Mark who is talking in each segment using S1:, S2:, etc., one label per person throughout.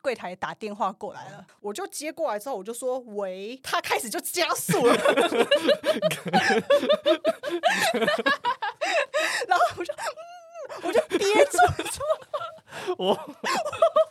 S1: 柜台打电话过来了，我就接过来之后，我就说喂，他开始就加速了，然后我就嗯，我就憋住，我。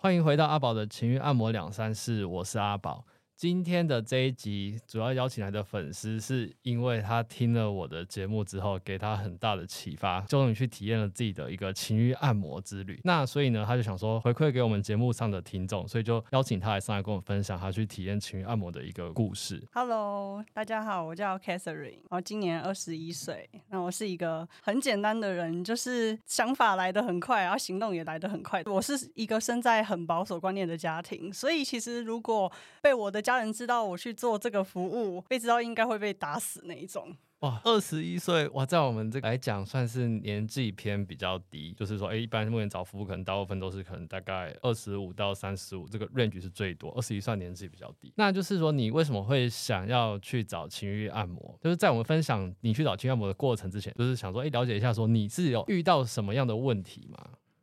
S2: 欢迎回到阿宝的情欲按摩两三事，我是阿宝。今天的这一集主要邀请来的粉丝，是因为他听了我的节目之后，给他很大的启发，终于去体验了自己的一个情欲按摩之旅。那所以呢，他就想说回馈给我们节目上的听众，所以就邀请他来上来跟我分享他去体验情欲按摩的一个故事。
S1: Hello，大家好，我叫 Catherine，我今年二十一岁。那我是一个很简单的人，就是想法来得很快，然后行动也来得很快。我是一个生在很保守观念的家庭，所以其实如果被我的家人知道我去做这个服务，被知道应该会被打死那一种。
S2: 哇，二十一岁哇，在我们这个来讲算是年纪偏比较低，就是说，哎，一般目前找服务可能大部分都是可能大概二十五到三十五，这个 range 是最多，二十一算年纪比较低。那就是说，你为什么会想要去找情欲按摩？就是在我们分享你去找情欲按摩的过程之前，就是想说，哎，了解一下，说你是有遇到什么样的问题吗？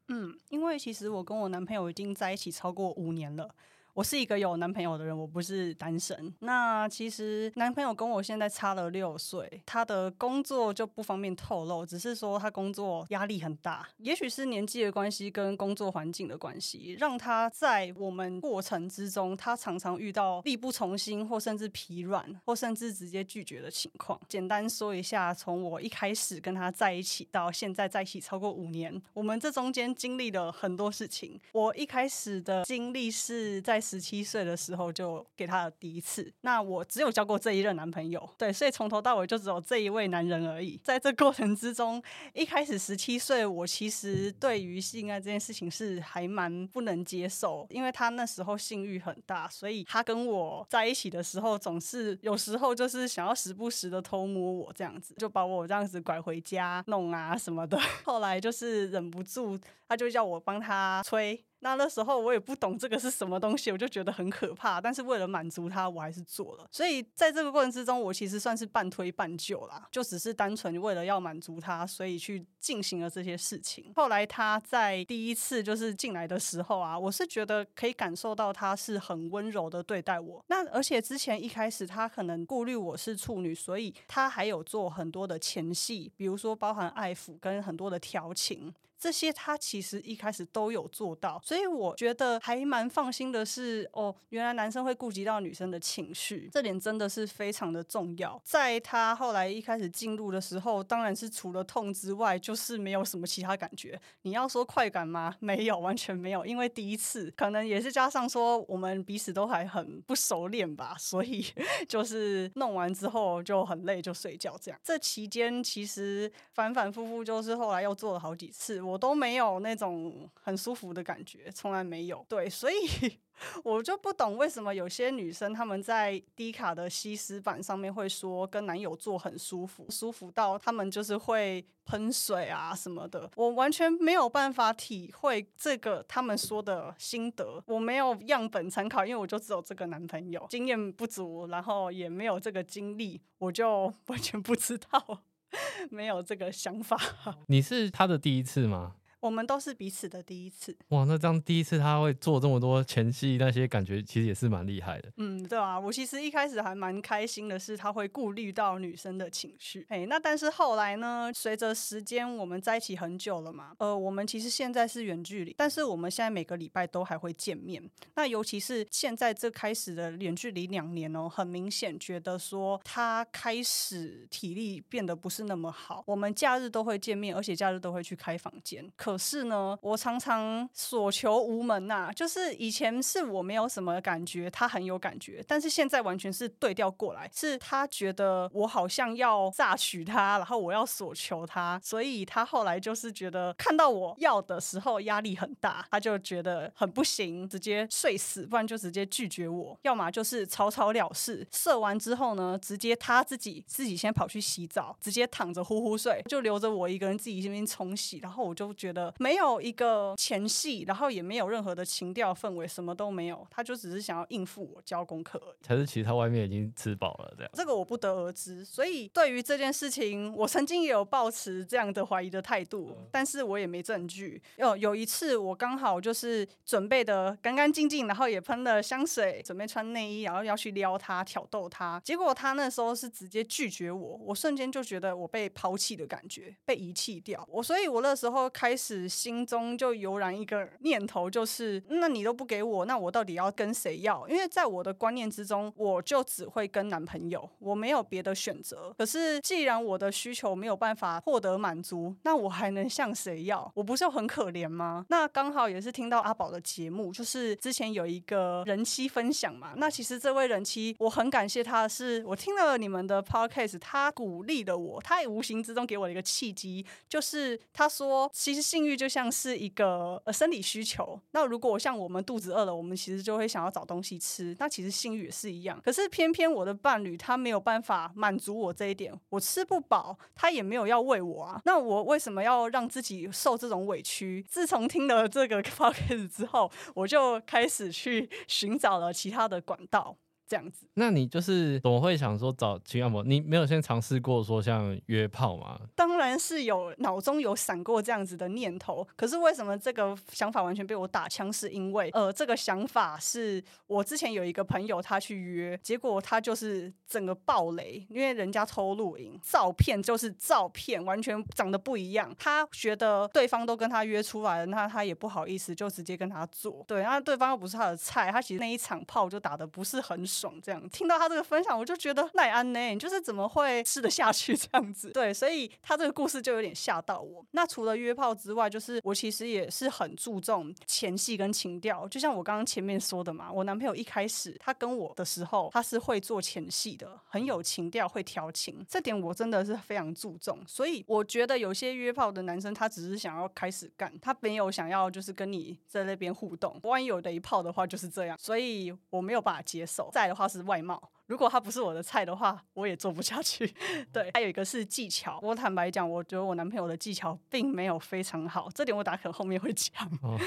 S1: 嗯，因为其实我跟我男朋友已经在一起超过五年了。我是一个有男朋友的人，我不是单身。那其实男朋友跟我现在差了六岁，他的工作就不方便透露，只是说他工作压力很大，也许是年纪的关系跟工作环境的关系，让他在我们过程之中，他常常遇到力不从心，或甚至疲软，或甚至直接拒绝的情况。简单说一下，从我一开始跟他在一起到现在在一起超过五年，我们这中间经历了很多事情。我一开始的经历是在。十七岁的时候就给他的第一次，那我只有交过这一任男朋友，对，所以从头到尾就只有这一位男人而已。在这过程之中，一开始十七岁，我其实对于性爱这件事情是还蛮不能接受，因为他那时候性欲很大，所以他跟我在一起的时候，总是有时候就是想要时不时的偷摸我这样子，就把我这样子拐回家弄啊什么的。后来就是忍不住，他就叫我帮他吹。那那时候我也不懂这个是什么东西，我就觉得很可怕。但是为了满足他，我还是做了。所以在这个过程之中，我其实算是半推半就啦，就只是单纯为了要满足他，所以去进行了这些事情。后来他在第一次就是进来的时候啊，我是觉得可以感受到他是很温柔的对待我。那而且之前一开始他可能顾虑我是处女，所以他还有做很多的前戏，比如说包含爱抚跟很多的调情。这些他其实一开始都有做到，所以我觉得还蛮放心的是，哦，原来男生会顾及到女生的情绪，这点真的是非常的重要。在他后来一开始进入的时候，当然是除了痛之外，就是没有什么其他感觉。你要说快感吗？没有，完全没有，因为第一次可能也是加上说我们彼此都还很不熟练吧，所以 就是弄完之后就很累，就睡觉这样。这期间其实反反复复，就是后来又做了好几次。我都没有那种很舒服的感觉，从来没有。对，所以 我就不懂为什么有些女生她们在低卡的西施版上面会说跟男友做很舒服，舒服到他们就是会喷水啊什么的。我完全没有办法体会这个他们说的心得，我没有样本参考，因为我就只有这个男朋友，经验不足，然后也没有这个经历，我就 完全不知道。没有这个想法。
S2: 你是他的第一次吗？
S1: 我们都是彼此的第一次。
S2: 哇，那这样第一次他会做这么多前戏，那些感觉其实也是蛮厉害的。
S1: 嗯，对啊，我其实一开始还蛮开心的，是他会顾虑到女生的情绪。哎，那但是后来呢？随着时间，我们在一起很久了嘛。呃，我们其实现在是远距离，但是我们现在每个礼拜都还会见面。那尤其是现在这开始的远距离两年哦，很明显觉得说他开始体力变得不是那么好。我们假日都会见面，而且假日都会去开房间。可可是呢，我常常所求无门呐、就是以前是我没有什么感觉，他很有感觉，但是现在完全是对调过来，是他觉得我好像要榨取他，然后我要索求他，所以他后来就是觉得看到我要的时候压力很大，他就觉得很不行，直接睡死，不然就直接拒绝我，要么就是草草了事。射完之后呢，直接他自己自己先跑去洗澡，直接躺着呼呼睡，就留着我一个人自己这边冲洗，然后我就觉得。的没有一个前戏，然后也没有任何的情调氛围，什么都没有，他就只是想要应付我交功课而已。
S2: 还是其实他外面已经吃饱了这样？
S1: 这个我不得而知。所以对于这件事情，我曾经也有抱持这样的怀疑的态度，但是我也没证据。有有一次我刚好就是准备的干干净净，然后也喷了香水，准备穿内衣，然后要去撩他挑逗他，结果他那时候是直接拒绝我，我瞬间就觉得我被抛弃的感觉，被遗弃掉。我所以，我那时候开始心中就油然一个念头，就是那你都不给我，那我到底要跟谁要？因为在我的观念之中，我就只会跟男朋友，我没有别的选择。可是既然我的需求没有办法获得满足，那我还能向谁要？我不是很可怜吗？那刚好也是听到阿宝的节目，就是之前有一个人妻分享嘛。那其实这位人妻，我很感谢他的是，我听了你们的 podcast，他鼓励了我，他也无形之中给我了一个契机，就是他说，其实性欲就像是一个呃生理需求。那如果像我们肚子饿了，我们其实就会想要找东西吃。那其实性欲也是一样。可是偏偏我的伴侣他没有办法满足我这一点，我吃不饱，他也没有要喂我啊。那我为什么要让自己受这种委屈？自从听了这个 podcast 之后，我就开始去寻找了其他的管道。这样子，
S2: 那你就是怎么会想说找情欲按摩？你没有先尝试过说像约炮吗？
S1: 当然是有，脑中有闪过这样子的念头。可是为什么这个想法完全被我打枪？是因为呃，这个想法是我之前有一个朋友他去约，结果他就是整个爆雷，因为人家偷录影，照片就是照片，完全长得不一样。他觉得对方都跟他约出来了，那他也不好意思，就直接跟他做。对，那对方又不是他的菜，他其实那一场炮就打的不是很爽，爽这样听到他这个分享，我就觉得奈安呢，你就是怎么会吃得下去这样子？对，所以他这个故事就有点吓到我。那除了约炮之外，就是我其实也是很注重前戏跟情调。就像我刚刚前面说的嘛，我男朋友一开始他跟我的时候，他是会做前戏的，很有情调，会调情，这点我真的是非常注重。所以我觉得有些约炮的男生，他只是想要开始干，他没有想要就是跟你在那边互动。万一有的一炮的话就是这样，所以我没有办法接受。在再的话是。外貌。如果他不是我的菜的话，我也做不下去。对，还有一个是技巧。我坦白讲，我觉得我男朋友的技巧并没有非常好，这点我打可能后面会讲。哦、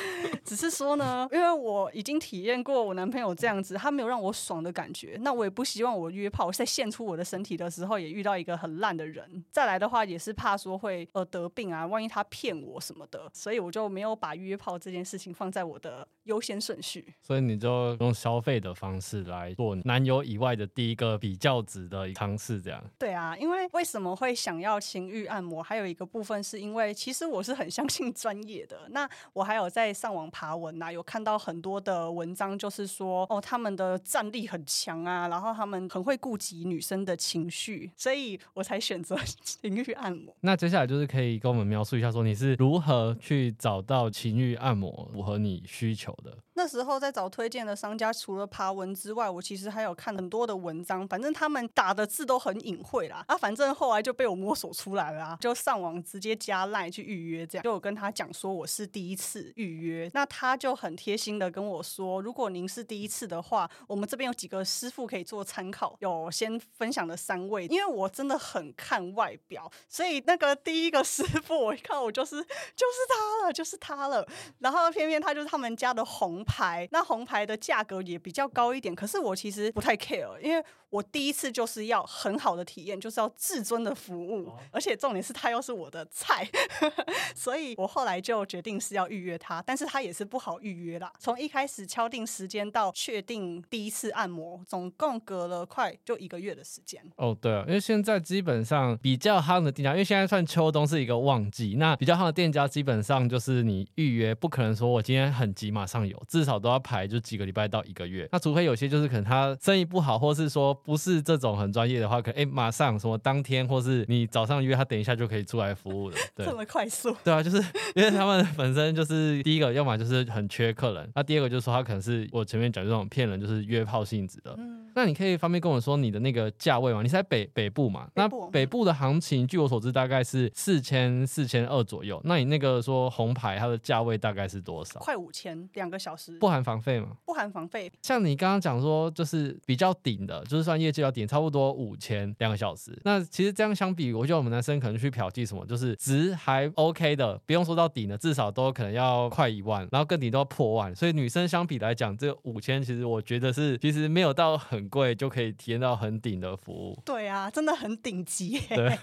S1: 只是说呢，因为我已经体验过我男朋友这样子，他没有让我爽的感觉。那我也不希望我约炮在献出我的身体的时候，也遇到一个很烂的人。再来的话，也是怕说会呃得病啊，万一他骗我什么的，所以我就没有把约炮这件事情放在我的优先顺序。
S2: 所以你就用消费的方式来做男友以外的。第一个比较值的尝试，这样。
S1: 对啊，因为为什么会想要情欲按摩？还有一个部分是因为，其实我是很相信专业的。那我还有在上网爬文啊，有看到很多的文章，就是说哦，他们的战力很强啊，然后他们很会顾及女生的情绪，所以我才选择 情欲按摩。
S2: 那接下来就是可以跟我们描述一下，说你是如何去找到情欲按摩符合你需求的？
S1: 那时候在找推荐的商家，除了爬文之外，我其实还有看很多的文章。反正他们打的字都很隐晦啦，啊，反正后来就被我摸索出来了啊，就上网直接加赖去预约，这样就有跟他讲说我是第一次预约，那他就很贴心的跟我说，如果您是第一次的话，我们这边有几个师傅可以做参考，有先分享的三位，因为我真的很看外表，所以那个第一个师傅我一看我就是就是他了，就是他了，然后偏偏他就是他们家的红。牌，那红牌的价格也比较高一点，可是我其实不太 care，因为我第一次就是要很好的体验，就是要至尊的服务，而且重点是他又是我的菜，所以我后来就决定是要预约他，但是他也是不好预约啦。从一开始敲定时间到确定第一次按摩，总共隔了快就一个月的时间。
S2: 哦，对啊，因为现在基本上比较夯的店家，因为现在算秋冬是一个旺季，那比较夯的店家基本上就是你预约不可能说我今天很急马上有。至少都要排就几个礼拜到一个月，那除非有些就是可能他生意不好，或是说不是这种很专业的话，可哎、欸、马上什么当天，或是你早上约他，等一下就可以出来服务的。对，
S1: 这么快速？
S2: 对啊，就是因为他们本身就是第一个，要么就是很缺客人，那第二个就是说他可能是我前面讲这种骗人，就是约炮性质的。嗯那你可以方便跟我说你的那个价位吗？你是在北北部嘛？那北部的行情，据我所知大概是四千四千二左右。那你那个说红牌它的价位大概是多少？
S1: 快五千，两个小时，
S2: 不含房费吗？
S1: 不含房费。
S2: 像你刚刚讲说，就是比较顶的，就是算业绩要顶，差不多五千两个小时。那其实这样相比，我觉得我们男生可能去嫖妓什么，就是值还 OK 的，不用说到顶的，至少都可能要快一万，然后更顶都要破万。所以女生相比来讲，这个五千其实我觉得是其实没有到很贵，就可以体验到很顶的服务。
S1: 对啊，真的很顶级。
S2: 对，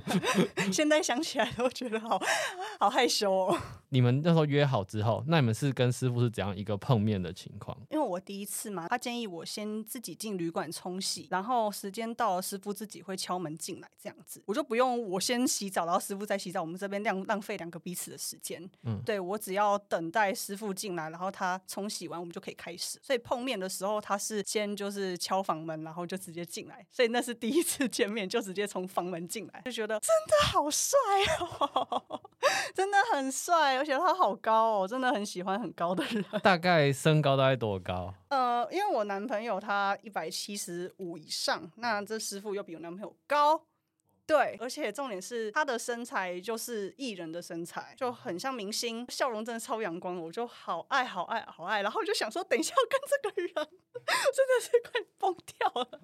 S1: 现在想起来都觉得好好害羞哦。
S2: 你们那时候约好之后，那你们是跟师傅是怎一个碰面的情
S1: 况？我第一次嘛，他建议我先自己进旅馆冲洗，然后时间到了，师傅自己会敲门进来，这样子我就不用我先洗澡，然后师傅再洗澡，我们这边浪浪费两个彼此的时间。嗯，对，我只要等待师傅进来，然后他冲洗完，我们就可以开始。所以碰面的时候，他是先就是敲房门，然后就直接进来，所以那是第一次见面，就直接从房门进来，就觉得真的好帅哦，真的很帅，而且他好高哦，真的很喜欢很高的人。
S2: 大概身高大概多高？
S1: 呃，因为我男朋友他一百七十五以上，那这师傅又比我男朋友高。对，而且重点是他的身材就是艺人的身材，就很像明星，笑容真的超阳光，我就好爱好爱好爱，然后就想说，等一下要跟这个人，真的是快疯掉了。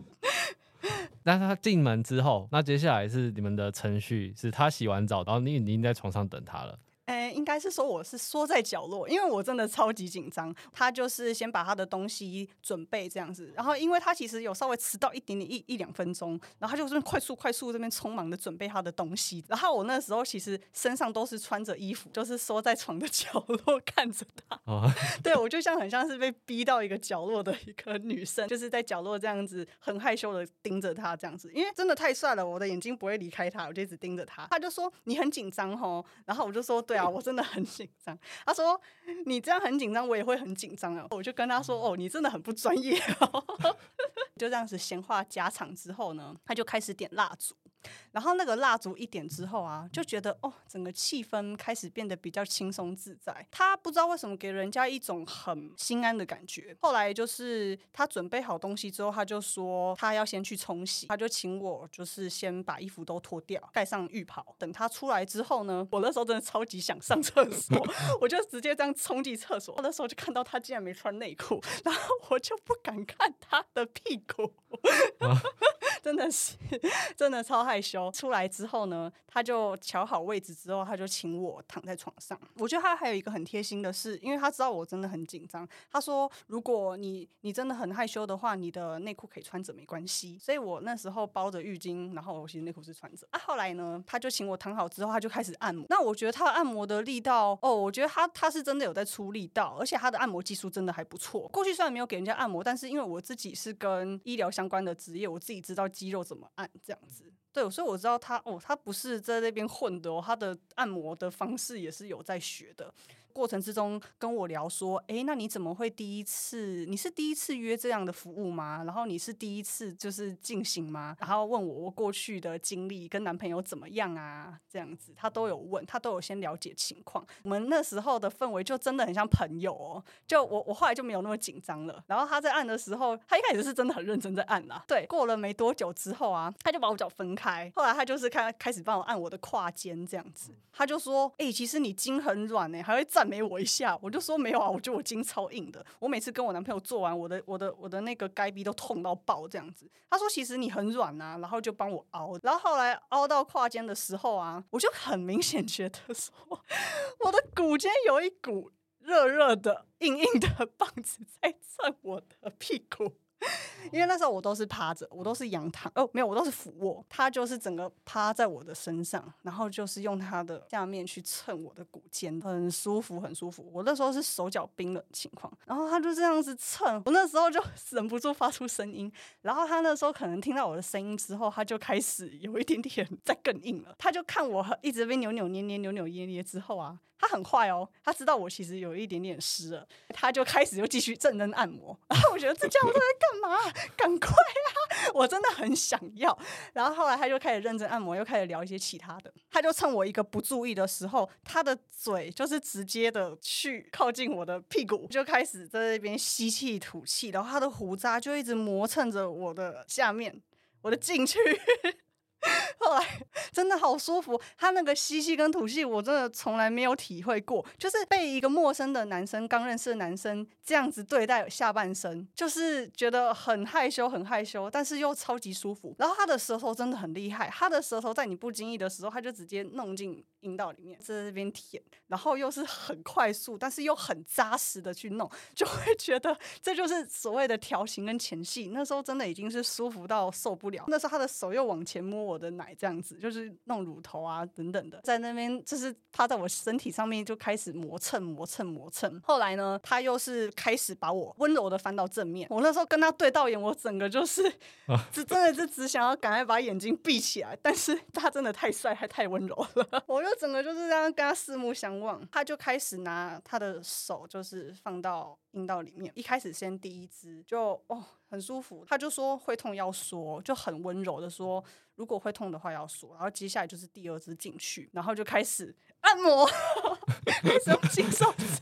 S2: 那他进门之后，那接下来是你们的程序，是他洗完澡，然后你已经在床上等他了。
S1: 哎，应该是说我是缩在角落，因为我真的超级紧张。他就是先把他的东西准备这样子，然后因为他其实有稍微迟到一点点一一两分钟，然后他就是快速快速这边匆忙的准备他的东西。然后我那时候其实身上都是穿着衣服，就是缩在床的 角落看着他。哦、对，我就像很像是被逼到一个角落的一个女生，就是在角落这样子很害羞的盯着他这样子，因为真的太帅了，我的眼睛不会离开他，我就一直盯着他。他就说你很紧张哦，然后我就说对。啊，我真的很紧张。他说：“你这样很紧张，我也会很紧张啊。”我就跟他说：“哦，你真的很不专业哦。”就这样子闲话家常之后呢，他就开始点蜡烛。然后那个蜡烛一点之后啊，就觉得哦，整个气氛开始变得比较轻松自在。他不知道为什么给人家一种很心安的感觉。后来就是他准备好东西之后，他就说他要先去冲洗，他就请我就是先把衣服都脱掉，盖上浴袍。等他出来之后呢，我那时候真的超级想上厕所，我就直接这样冲进厕所。那时候就看到他竟然没穿内裤，然后我就不敢看他的屁股，真的是真的超害羞。出来之后呢，他就调好位置之后，他就请我躺在床上。我觉得他还有一个很贴心的是，因为他知道我真的很紧张，他说如果你你真的很害羞的话，你的内裤可以穿着没关系。所以我那时候包着浴巾，然后我其实内裤是穿着。啊，后来呢，他就请我躺好之后，他就开始按摩。那我觉得他按摩的力道，哦，我觉得他他是真的有在出力道，而且他的按摩技术真的还不错。过去虽然没有给人家按摩，但是因为我自己是跟医疗相关的职业，我自己知道肌肉怎么按这样子。对，所以我知道他哦，他不是在那边混的哦，他的按摩的方式也是有在学的。过程之中跟我聊说，哎，那你怎么会第一次？你是第一次约这样的服务吗？然后你是第一次就是进行吗？然后问我我过去的经历跟男朋友怎么样啊？这样子他都有问，他都有先了解情况。我们那时候的氛围就真的很像朋友哦。就我我后来就没有那么紧张了。然后他在按的时候，他一开始是真的很认真在按啦。对，过了没多久之后啊，他就把我脚分开。后来他就是开开始帮我按我的胯间这样子。他就说，哎，其实你筋很软呢，还会站。没我一下，我就说没有啊，我觉得我筋超硬的。我每次跟我男朋友做完，我的我的我的那个该逼都痛到爆这样子。他说其实你很软啊，然后就帮我凹。然后后来凹到胯间的时候啊，我就很明显觉得说，我的骨间有一股热热的、硬硬的棒子在蹭我的屁股。因为那时候我都是趴着，我都是仰躺哦，没有，我都是俯卧。他就是整个趴在我的身上，然后就是用他的下面去蹭我的骨尖，很舒服，很舒服。我那时候是手脚冰冷情况，然后他就这样子蹭，我那时候就 忍不住发出声音。然后他那时候可能听到我的声音之后，他就开始 有一点点在更硬了。他就看我一直被扭扭捏捏、扭扭捏捏之后啊。他很快哦，他知道我其实有一点点湿了，他就开始又继续认真按摩。然后我觉得这家伙在干干嘛？赶快啊！我真的很想要。然后后来他就开始认真按摩，又开始聊一些其他的。他就趁我一个不注意的时候，他的嘴就是直接的去靠近我的屁股，就开始在那边吸气吐气，然后他的胡渣就一直磨蹭着我的下面，我的进去。后来真的好舒服，他那个吸气跟吐气，我真的从来没有体会过，就是被一个陌生的男生，刚认识的男生这样子对待下半身，就是觉得很害羞，很害羞，但是又超级舒服。然后他的舌头真的很厉害，他的舌头在你不经意的时候，他就直接弄进阴道里面，在这边舔，然后又是很快速，但是又很扎实的去弄，就会觉得这就是所谓的调情跟前戏。那时候真的已经是舒服到受不了，那时候他的手又往前摸我的奶，这样子就是弄乳头啊等等的，在那边就是趴在我身体上面就开始磨蹭磨蹭磨蹭。后来呢，他又是开始把我温柔的翻到正面。我那时候跟他对到眼，我整个就是，只真的是只想要赶快把眼睛闭起来。但是他真的太帅，还太温柔了，我就整个就是这样跟他四目相望。他就开始拿他的手就是放到阴道里面，一开始先第一只就哦。很舒服，他就说会痛要说，就很温柔的说，如果会痛的话要说，然后接下来就是第二只进去，然后就开始按摩，手指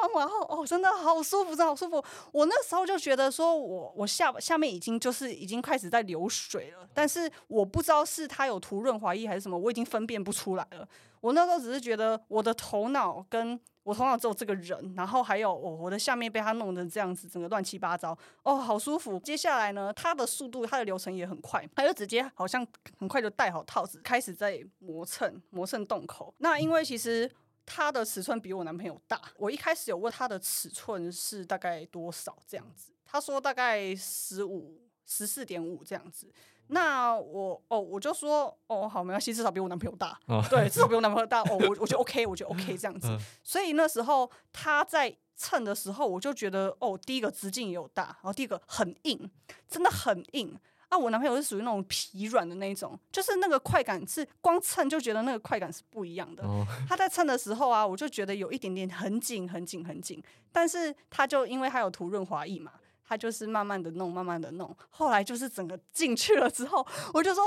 S1: 按摩按摩按摩按摩，然后哦，真的好舒服，真的好舒服。我那时候就觉得说我我下下面已经就是已经开始在流水了，但是我不知道是他有涂润滑液还是什么，我已经分辨不出来了。我那时候只是觉得我的头脑跟。我头脑只有这个人，然后还有我我的下面被他弄得这样子，整个乱七八糟，哦，好舒服。接下来呢，他的速度，他的流程也很快，他就直接好像很快就戴好套子，开始在磨蹭磨蹭洞口。那因为其实他的尺寸比我男朋友大，我一开始有问他的尺寸是大概多少这样子，他说大概十五十四点五这样子。那我哦，我就说哦，好，没关系，至少比我男朋友大。哦、对，至少比我男朋友大。哦，我我觉得 OK，我觉得 OK 这样子。嗯、所以那时候他在称的时候，我就觉得哦，第一个直径也有大，然后第一个很硬，真的很硬。啊，我男朋友是属于那种疲软的那种，就是那个快感是光蹭就觉得那个快感是不一样的。哦、他在蹭的时候啊，我就觉得有一点点很紧、很紧、很紧。但是他就因为他有涂润滑液嘛。他就是慢慢的弄，慢慢的弄，后来就是整个进去了之后，我就说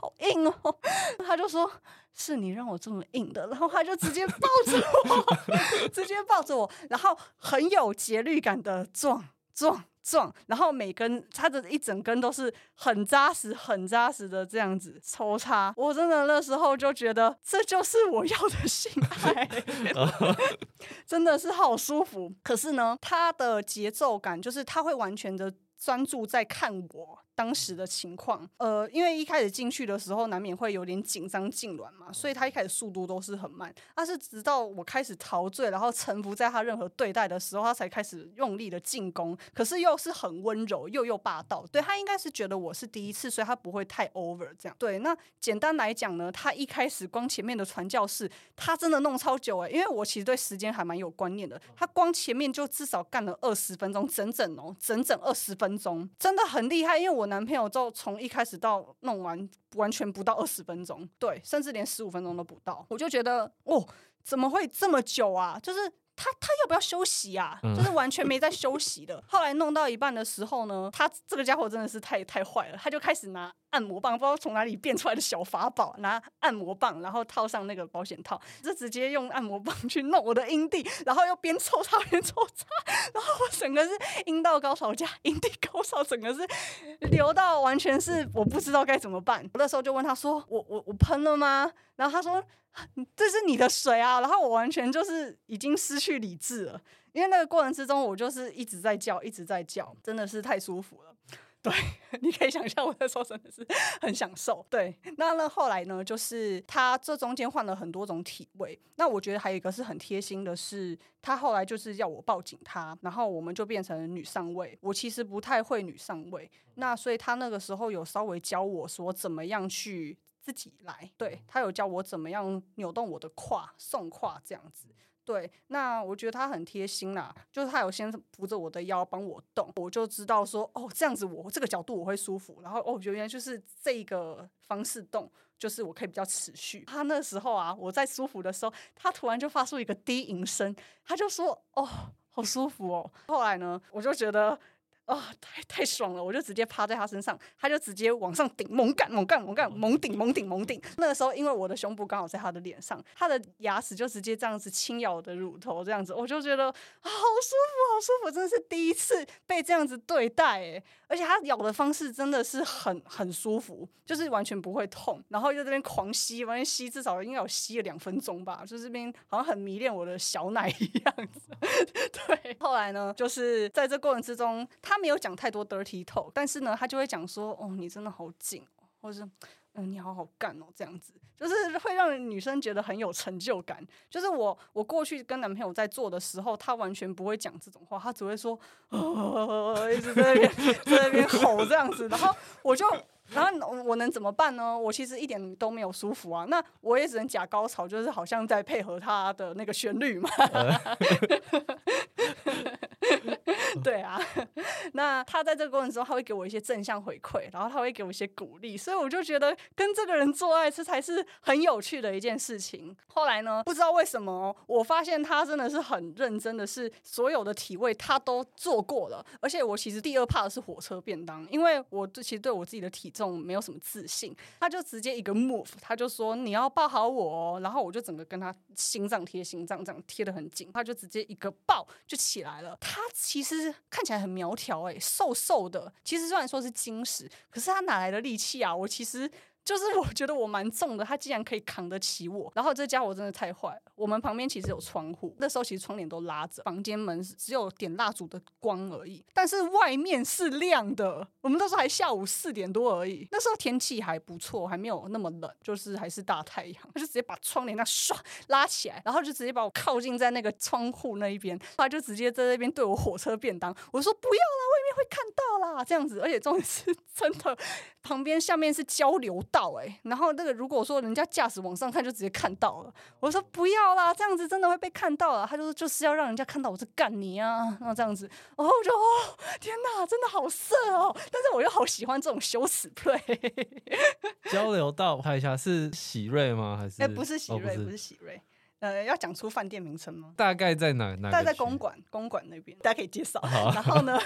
S1: 好硬哦，他就说是你让我这么硬的，然后他就直接抱着我，直接抱着我，然后很有节律感的撞撞。壮，然后每根它的一整根都是很扎实、很扎实的这样子抽插，我真的那时候就觉得这就是我要的性爱，真的是好舒服。可是呢，它的节奏感就是它会完全的专注在看我。当时的情况，呃，因为一开始进去的时候难免会有点紧张痉挛嘛，所以他一开始速度都是很慢。但是直到我开始陶醉，然后臣服在他任何对待的时候，他才开始用力的进攻。可是又是很温柔又又霸道。对，他应该是觉得我是第一次，所以他不会太 over 这样。对，那简单来讲呢，他一开始光前面的传教士，他真的弄超久哎、欸，因为我其实对时间还蛮有观念的。他光前面就至少干了二十分钟，整整哦，整整二十分钟，真的很厉害。因为我。我男朋友就从一开始到弄完，完全不到二十分钟，对，甚至连十五分钟都不到。我就觉得，哦，怎么会这么久啊？就是。他他要不要休息啊？就是完全没在休息的。后来弄到一半的时候呢，他这个家伙真的是太太坏了，他就开始拿按摩棒，不知道从哪里变出来的小法宝，拿按摩棒，然后套上那个保险套，就直接用按摩棒去弄我的阴蒂，然后又边抽插边抽插，然后我整个是阴道高潮加阴蒂高潮，整个是流到完全是我不知道该怎么办。我那时候就问他说：“我我我喷了吗？”然后他说。这是你的水啊！然后我完全就是已经失去理智了，因为那个过程之中，我就是一直在叫，一直在叫，真的是太舒服了。对，你可以想象我那时候真的是很享受。对，那那后来呢，就是他这中间换了很多种体位。那我觉得还有一个是很贴心的是，他后来就是要我抱紧他，然后我们就变成女上位。我其实不太会女上位，那所以他那个时候有稍微教我说怎么样去。自己来，对，他有教我怎么样扭动我的胯，送胯这样子。对，那我觉得他很贴心啦，就是他有先扶着我的腰帮我动，我就知道说哦，这样子我这个角度我会舒服。然后哦，原来就是这个方式动，就是我可以比较持续。他那时候啊，我在舒服的时候，他突然就发出一个低吟声，他就说哦，好舒服哦。后来呢，我就觉得。啊、太太爽了！我就直接趴在他身上，他就直接往上顶，猛干猛干猛干猛顶猛顶猛顶。那个时候，因为我的胸部刚好在他的脸上，他的牙齿就直接这样子轻咬我的乳头，这样子，我就觉得、好舒服，好舒服，真的是第一次被这样子对待诶，而且他咬的方式真的是很很舒服，就是完全不会痛，然后又在这边狂吸，完全吸至少应该有吸了两分钟吧，就这边好像很迷恋我的小奶一样子。对，后来呢，就是在这过程之中，他。没有讲太多 dirty talk，但是呢，他就会讲说：“哦，你真的好紧，或者是嗯，你好好干哦，这样子，就是会让女生觉得很有成就感。就是我，我过去跟男朋友在做的时候，他完全不会讲这种话，他只会说，哦，一直在那边在那边吼这样子，然后我就，然后我能怎么办呢？我其实一点都没有舒服啊，那我也只能假高潮，就是好像在配合他的那个旋律嘛。”对啊，那他在这个过程中，他会给我一些正向回馈，然后他会给我一些鼓励，所以我就觉得跟这个人做爱，这才是很有趣的一件事情。后来呢，不知道为什么，我发现他真的是很认真的是所有的体位他都做过了，而且我其实第二怕的是火车便当，因为我其实对我自己的体重没有什么自信，他就直接一个 move，他就说你要抱好我哦，然后我就整个跟他心脏贴心脏这样贴得很紧，他就直接一个抱就起来了，他其实。看起来很苗条哎，瘦瘦的。其实虽然说是金石，可是他哪来的力气啊？我其实。就是我觉得我蛮重的，他竟然可以扛得起我。然后这家伙真的太坏了。我们旁边其实有窗户，那时候其实窗帘都拉着，房间门只有点蜡烛的光而已。但是外面是亮的。我们那时候还下午四点多而已，那时候天气还不错，还没有那么冷，就是还是大太阳。他就直接把窗帘那唰拉起来，然后就直接把我靠近在那个窗户那一边，他就直接在那边对我火车便当。我说不要啦，外面会看到啦，这样子。而且重点是真的，旁边下面是交流。到哎、欸，然后那个如果说人家驾驶往上看就直接看到了，我说不要啦，这样子真的会被看到了。他就说就是要让人家看到我是干你啊，然后这样子，然后我就哦天哪，真的好色哦，但是我又好喜欢这种羞耻 play。
S2: 交流道拍一下是喜瑞吗？还是
S1: 哎、欸、不是喜瑞，哦、不，是不是喜瑞。呃，要讲出饭店名称吗？
S2: 大概在哪？大概
S1: 在公馆，公馆那边，大家可以介绍。然后呢，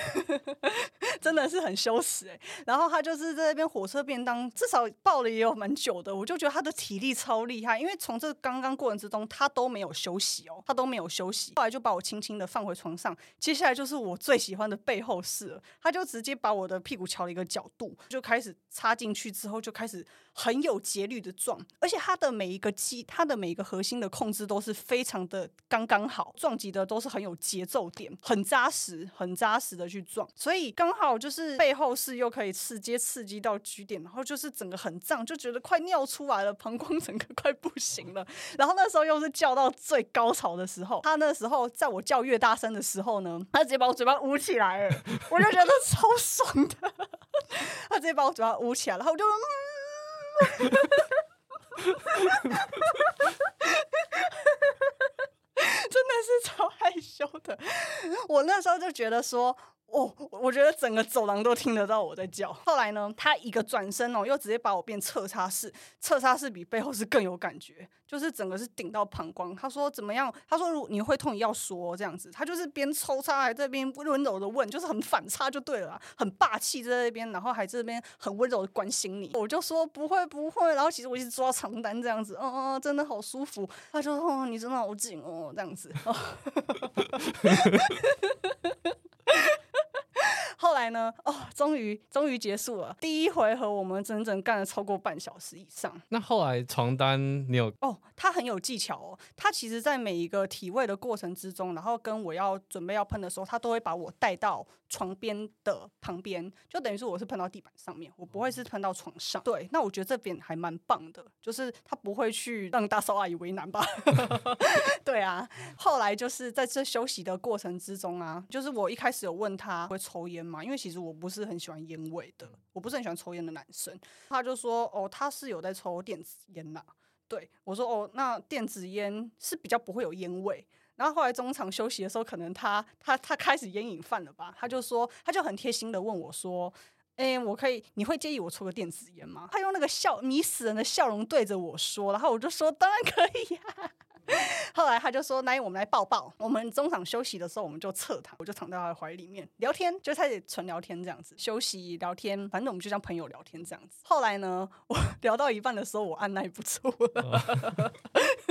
S1: 真的是很羞耻哎、欸。然后他就是在那边火车便当，至少抱了也有蛮久的。我就觉得他的体力超厉害，因为从这刚刚过程之中，他都没有休息哦，他都没有休息。后来就把我轻轻的放回床上，接下来就是我最喜欢的背后式了。他就直接把我的屁股翘了一个角度，就开始插进去之后，就开始很有节律的撞，而且他的每一个肌，他的每一个核心的控制。都是非常的刚刚好，撞击的都是很有节奏点，很扎实，很扎实的去撞，所以刚好就是背后是又可以直接刺激到 G 点，然后就是整个很胀，就觉得快尿出来了，膀胱整个快不行了。然后那时候又是叫到最高潮的时候，他那时候在我叫越大声的时候呢，他直接把我嘴巴捂起来了，我就觉得超爽的，他直接把我嘴巴捂起来，然后我就。真的是超害羞的，我那时候就觉得说。哦，我觉得整个走廊都听得到我在叫。后来呢，他一个转身哦，又直接把我变侧插式，侧插式比背后是更有感觉，就是整个是顶到膀胱。他说怎么样？他说如你会痛，你要说这样子。他就是边抽插还这边温柔的问，就是很反差就对了，很霸气在那边，然后还这边很温柔的关心你。我就说不会不会，然后其实我一直抓床单这样子，嗯嗯，真的好舒服。他就说哦，你真的好紧哦，这样子。哦 后来呢？哦，终于终于结束了第一回合，我们整整干了超过半小时以上。
S2: 那后来床单你有？
S1: 哦，他很有技巧哦。他其实在每一个体位的过程之中，然后跟我要准备要喷的时候，他都会把我带到床边的旁边，就等于说我是喷到地板上面，我不会是喷到床上。对，那我觉得这边还蛮棒的，就是他不会去让大少阿姨为难吧？对啊。后来就是在这休息的过程之中啊，就是我一开始有问他会抽烟嘛，因为其实我不是很喜欢烟味的，我不是很喜欢抽烟的男生。他就说，哦，他是有在抽电子烟啦。对，我说，哦，那电子烟是比较不会有烟味。然后后来中场休息的时候，可能他他他开始烟瘾犯了吧？他就说，他就很贴心的问我说，哎，我可以，你会介意我抽个电子烟吗？他用那个笑迷死人的笑容对着我说，然后我就说，当然可以呀。后来他就说：“那，我们来抱抱。”我们中场休息的时候，我们就侧躺，我就躺在他的怀里面聊天，就开始纯聊天这样子。休息聊天，反正我们就像朋友聊天这样子。后来呢，我聊到一半的时候，我按耐不住了，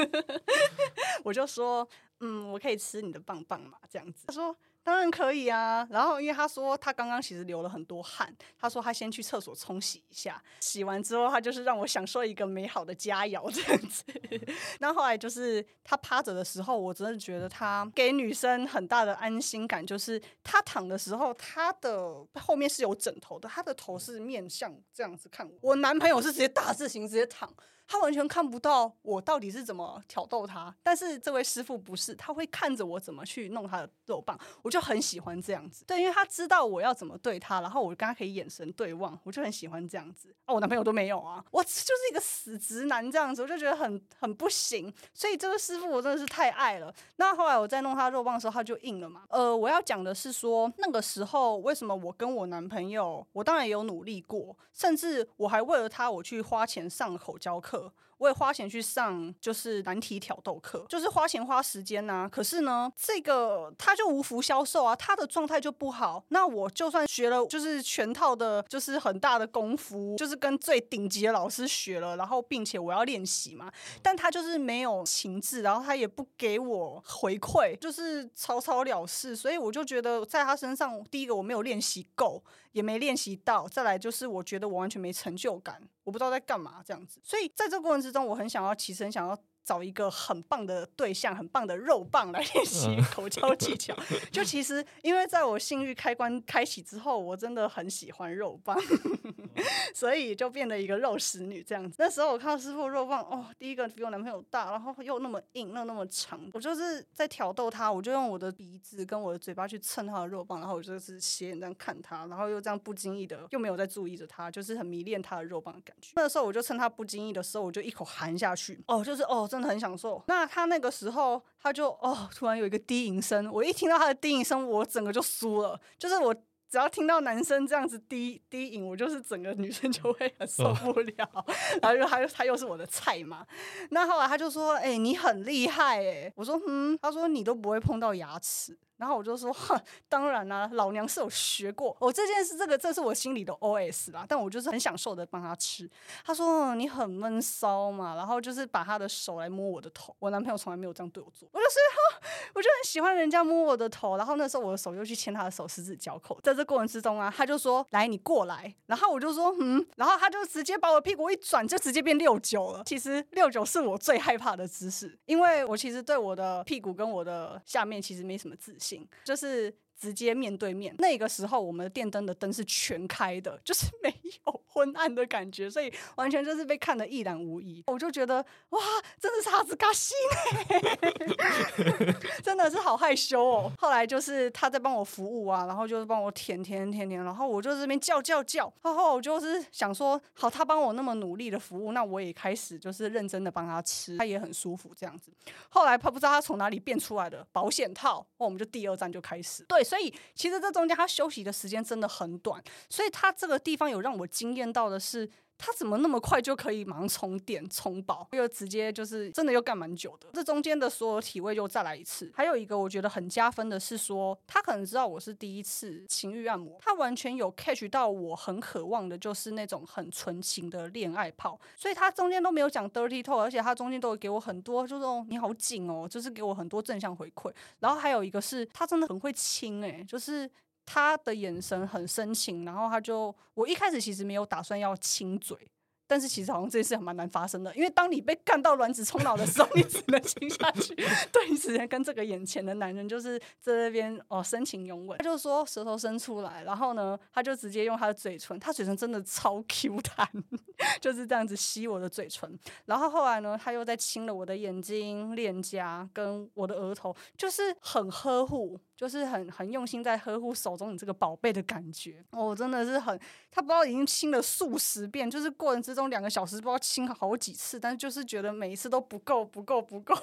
S1: 我就说：“嗯，我可以吃你的棒棒嘛？”这样子，他说。当然可以啊，然后因为他说他刚刚其实流了很多汗，他说他先去厕所冲洗一下，洗完之后他就是让我享受一个美好的佳肴这样子。那后来就是他趴着的时候，我真的觉得他给女生很大的安心感，就是他躺的时候，他的后面是有枕头的，他的头是面向这样子看我。我男朋友是直接大字型直接躺。他完全看不到我到底是怎么挑逗他，但是这位师傅不是，他会看着我怎么去弄他的肉棒，我就很喜欢这样子。对，因为他知道我要怎么对他，然后我跟他可以眼神对望，我就很喜欢这样子。哦，我男朋友都没有啊，我就是一个死直男这样子，我就觉得很很不行。所以这个师傅我真的是太爱了。那后来我在弄他肉棒的时候，他就硬了嘛。呃，我要讲的是说那个时候为什么我跟我男朋友，我当然有努力过，甚至我还为了他我去花钱上口交课。我也花钱去上，就是难题挑逗课，就是花钱花时间呐、可是呢，这个他就无福消受啊，他的状态就不好。那我就算学了，就是全套的，就是很大的功夫，就是跟最顶级的老师学了，然后并且我要练习嘛，但他就是没有情志，然后他也不给我回馈，就是草草了事。所以我就觉得在他身上，第一个我没有练习够。也没练习到，再来就是我觉得我完全没成就感，我不知道在干嘛这样子，所以在这个过程之中，我很想要，起身想要。找一个很棒的对象，很棒的肉棒来练习口交技巧。就其实，因为在我性欲开关开启之后，我真的很喜欢肉棒，所以就变得一个肉食女这样子。那时候我看到师傅肉棒，哦，第一个比我男朋友大，然后又那么硬，又那么长。我就是在挑逗他，我就用我的鼻子跟我的嘴巴去蹭他的肉棒，然后我就是斜眼这样看他，然后又这样不经意的又没有在注意着他，就是很迷恋他的肉棒的感觉。那个时候我就趁他不经意的时候，我就一口含下去。哦，就是哦。真的很享受。那他那个时候，他就哦，突然有一个低吟声。我一听到他的低吟声，我整个就输了。就是我只要听到男生这样子低低吟，我就是整个女生就会很受不了。然后又他又他又是我的菜嘛。那后来他就说：“哎、欸，你很厉害哎。”我说：“嗯。”他说：“你都不会碰到牙齿。”然后我就说，哼，当然啦、老娘是有学过。我、哦、这件事，这个这是我心里的 OS 啦。但我就是很享受的帮他吃。他说你很闷骚嘛，然后就是把他的手来摸我的头。我男朋友从来没有这样对我做。我就是，我就很喜欢人家摸我的头。然后那时候我的手又去牵他的手，十指交扣。在这过程之中啊，他就说来，你过来。然后我就说嗯，然后他就直接把我屁股一转，就直接变六九了。其实六九是我最害怕的姿势，因为我其实对我的屁股跟我的下面其实没什么自信。就是直接面对面，那个时候我们的电灯的灯是全开的，就是没有昏暗的感觉，所以完全就是被看得一览无遗。我就觉得哇，真的是哈子嘎西呢，真的是好害羞哦。后来就是他在帮我服务啊，然后就是帮我舔舔舔舔，然后我就这边叫叫叫，然后我就是想说，好，他帮我那么努力的服务，那我也开始就是认真的帮他吃，他也很舒服这样子。后来他不知道他从哪里变出来的保险套，我们就第二站就开始。对，所以其实这中间他休息的时间真的很短，所以他这个地方有让我惊艳。到的是他怎么那么快就可以马上充电充饱，又直接就是真的又干蛮久的。这中间的所有体位又再来一次。还有一个我觉得很加分的是说，他可能知道我是第一次情欲按摩，他完全有 catch 到我很渴望的就是那种很纯情的恋爱泡，所以他中间都没有讲 dirty talk，而且他中间都会给我很多就是你好紧哦，就是给我很多正向回馈。然后还有一个是他真的很会亲哎，就是。他的眼神很深情，然后他就，我一开始其实没有打算要亲嘴。但是其实好像这件事还蛮难发生的，因为当你被干到卵子冲脑的时候，你只能亲下去。对，你只能跟这个眼前的男人就是在那边哦深情拥吻。他就说舌头伸出来，然后呢，他就直接用他的嘴唇，他嘴唇真的超 Q 弹，就是这样子吸我的嘴唇。然后后来呢，他又在亲了我的眼睛、脸颊跟我的额头，就是很呵护，就是很很用心在呵护手中你这个宝贝的感觉。我，真的是很，他不知道已经亲了数十遍，就是过程之。中两个小时不知道亲好几次，但是就是觉得每一次都不够，不够，不够。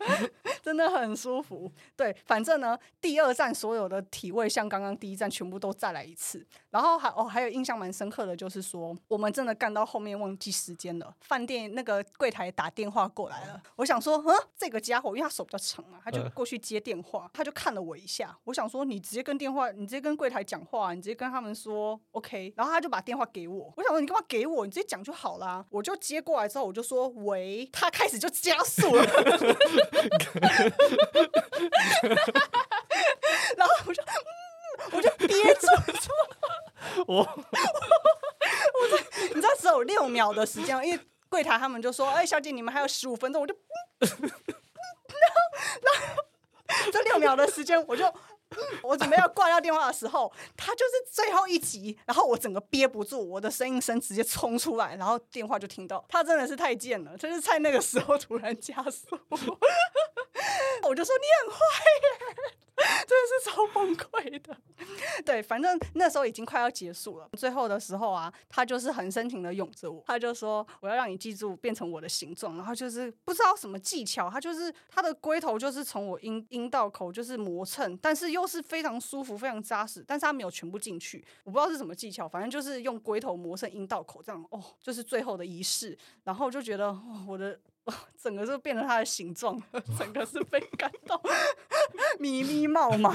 S1: 真的很舒服。对，反正呢，第二站所有的体位像刚刚第一站全部都再来一次。然后还哦，还有印象蛮深刻的就是说，我们真的干到后面忘记时间了。饭店那个柜台打电话过来了，我想说，嗯，这个家伙，因为他手比较长嘛，他就过去接电话，他就看了我一下。我想说，你直接跟电话，你直接跟柜台讲话，你直接跟他们说 OK。然后他就把电话给我，我想说，你干嘛给我？你直接讲就好啦。我就接过来之后，我就说喂，他开始就加速了。然后我就，嗯，我就憋住，我，我，你知道只有六秒的时间，因为柜台他们就说，哎，小姐，你们还有十五分钟，我就，然后，然后这六秒的时间，我就。我准备要挂掉电话的时候，他就是最后一集，然后我整个憋不住，我的声音声直接冲出来，然后电话就听到。他真的是太贱了，就是在那个时候突然加速，我就说你很坏耶。真的是超崩溃的，对，反正那时候已经快要结束了。最后的时候啊，他就是很深情的拥着我，他就说我要让你记住变成我的形状，然后就是不知道什么技巧，他就是他的龟头就是从我阴阴道口就是磨蹭，但是又是非常舒服、非常扎实，但是他没有全部进去，我不知道是什么技巧，反正就是用龟头磨蹭阴道口这样，哦，就是最后的仪式，然后就觉得，我的。整个就变成它的形状，整个是被感动 咪咪冒冒，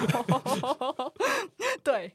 S1: 对，